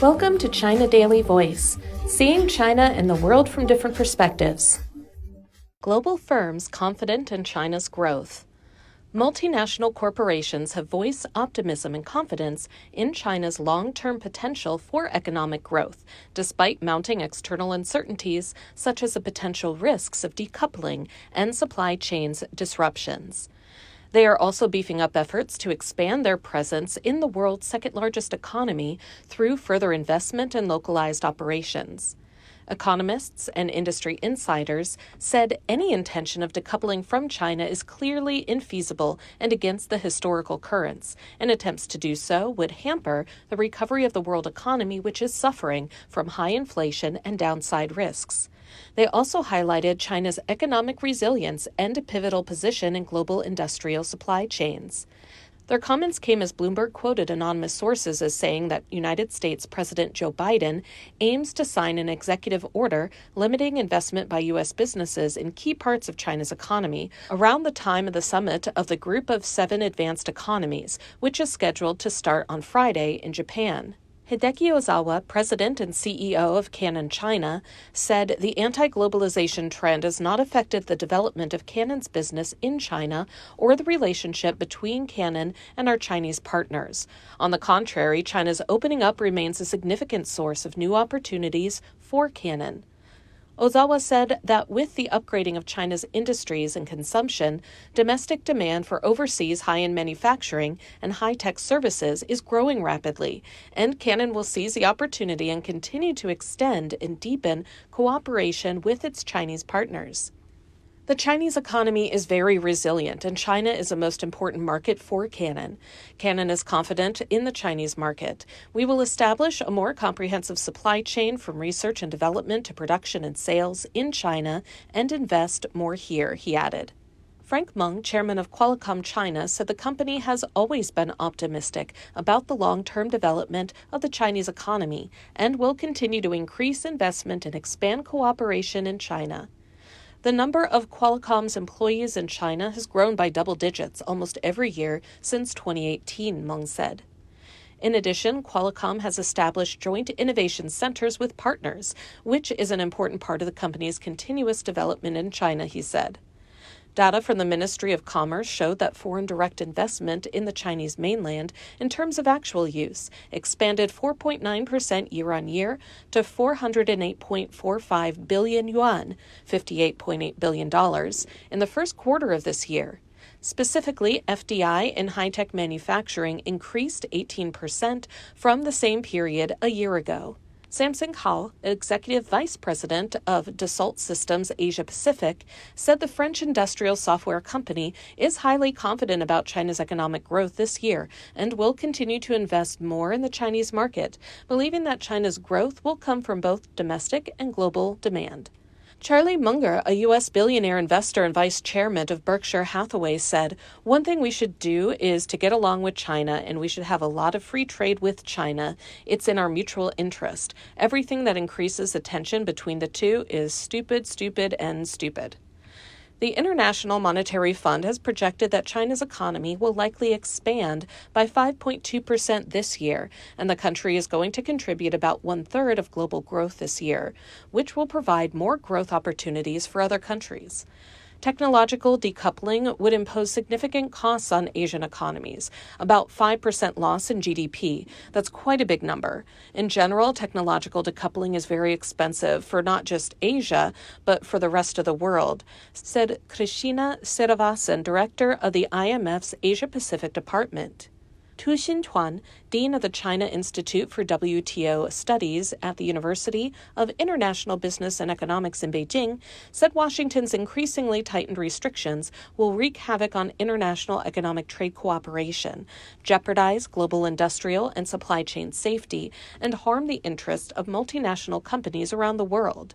Welcome to China Daily Voice, seeing China and the world from different perspectives. Global firms confident in China's growth. Multinational corporations have voiced optimism and confidence in China's long term potential for economic growth, despite mounting external uncertainties such as the potential risks of decoupling and supply chains disruptions. They are also beefing up efforts to expand their presence in the world's second largest economy through further investment and localized operations. Economists and industry insiders said any intention of decoupling from China is clearly infeasible and against the historical currents, and attempts to do so would hamper the recovery of the world economy, which is suffering from high inflation and downside risks. They also highlighted China's economic resilience and a pivotal position in global industrial supply chains. Their comments came as Bloomberg quoted anonymous sources as saying that United States President Joe Biden aims to sign an executive order limiting investment by U.S. businesses in key parts of China's economy around the time of the summit of the Group of Seven Advanced Economies, which is scheduled to start on Friday in Japan. Hideki Ozawa, president and CEO of Canon China, said the anti globalization trend has not affected the development of Canon's business in China or the relationship between Canon and our Chinese partners. On the contrary, China's opening up remains a significant source of new opportunities for Canon. Ozawa said that with the upgrading of China's industries and consumption, domestic demand for overseas high end manufacturing and high tech services is growing rapidly, and Canon will seize the opportunity and continue to extend and deepen cooperation with its Chinese partners. The Chinese economy is very resilient, and China is the most important market for Canon. Canon is confident in the Chinese market. We will establish a more comprehensive supply chain from research and development to production and sales in China and invest more here, he added. Frank Meng, chairman of Qualcomm China, said the company has always been optimistic about the long term development of the Chinese economy and will continue to increase investment and expand cooperation in China. The number of Qualcomm's employees in China has grown by double digits almost every year since 2018, Meng said. In addition, Qualcomm has established joint innovation centers with partners, which is an important part of the company's continuous development in China, he said. Data from the Ministry of Commerce showed that foreign direct investment in the Chinese mainland, in terms of actual use, expanded 4.9% year on year to 408.45 billion yuan, $58.8 billion, in the first quarter of this year. Specifically, FDI in high tech manufacturing increased 18% from the same period a year ago. Samson Hao, executive vice president of Dassault Systems Asia Pacific, said the French industrial software company is highly confident about China's economic growth this year and will continue to invest more in the Chinese market, believing that China's growth will come from both domestic and global demand. Charlie Munger, a U.S. billionaire investor and vice chairman of Berkshire Hathaway, said, One thing we should do is to get along with China, and we should have a lot of free trade with China. It's in our mutual interest. Everything that increases the tension between the two is stupid, stupid, and stupid. The International Monetary Fund has projected that China's economy will likely expand by 5.2% this year, and the country is going to contribute about one third of global growth this year, which will provide more growth opportunities for other countries. Technological decoupling would impose significant costs on Asian economies, about 5% loss in GDP. That's quite a big number. In general, technological decoupling is very expensive for not just Asia, but for the rest of the world, said Krishna Srinivasan, director of the IMF's Asia Pacific Department. Tu Xinquan, Dean of the China Institute for WTO Studies at the University of International Business and Economics in Beijing, said Washington's increasingly tightened restrictions will wreak havoc on international economic trade cooperation, jeopardize global industrial and supply chain safety, and harm the interests of multinational companies around the world.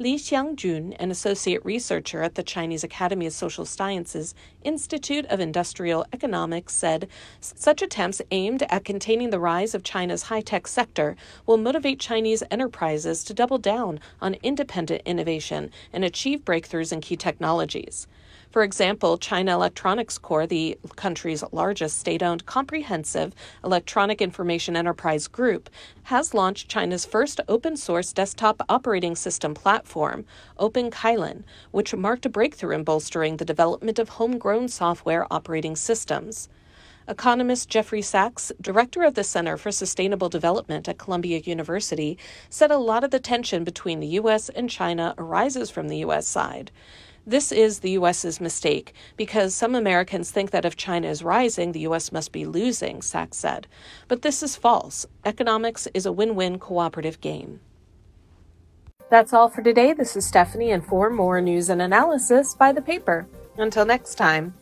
Li Xiangjun, an associate researcher at the Chinese Academy of Social Sciences Institute of Industrial Economics, said such attempts aimed at containing the rise of China's high tech sector will motivate Chinese enterprises to double down on independent innovation and achieve breakthroughs in key technologies. For example, China Electronics Corp, the country's largest state owned comprehensive electronic information enterprise group, has launched China's first open source desktop operating system platform, Open Kylin, which marked a breakthrough in bolstering the development of homegrown software operating systems. Economist Jeffrey Sachs, director of the Center for Sustainable Development at Columbia University, said a lot of the tension between the U.S. and China arises from the U.S. side. This is the U.S.'s mistake because some Americans think that if China is rising, the U.S. must be losing, Sachs said. But this is false. Economics is a win win cooperative game. That's all for today. This is Stephanie, and for more news and analysis, buy the paper. Until next time.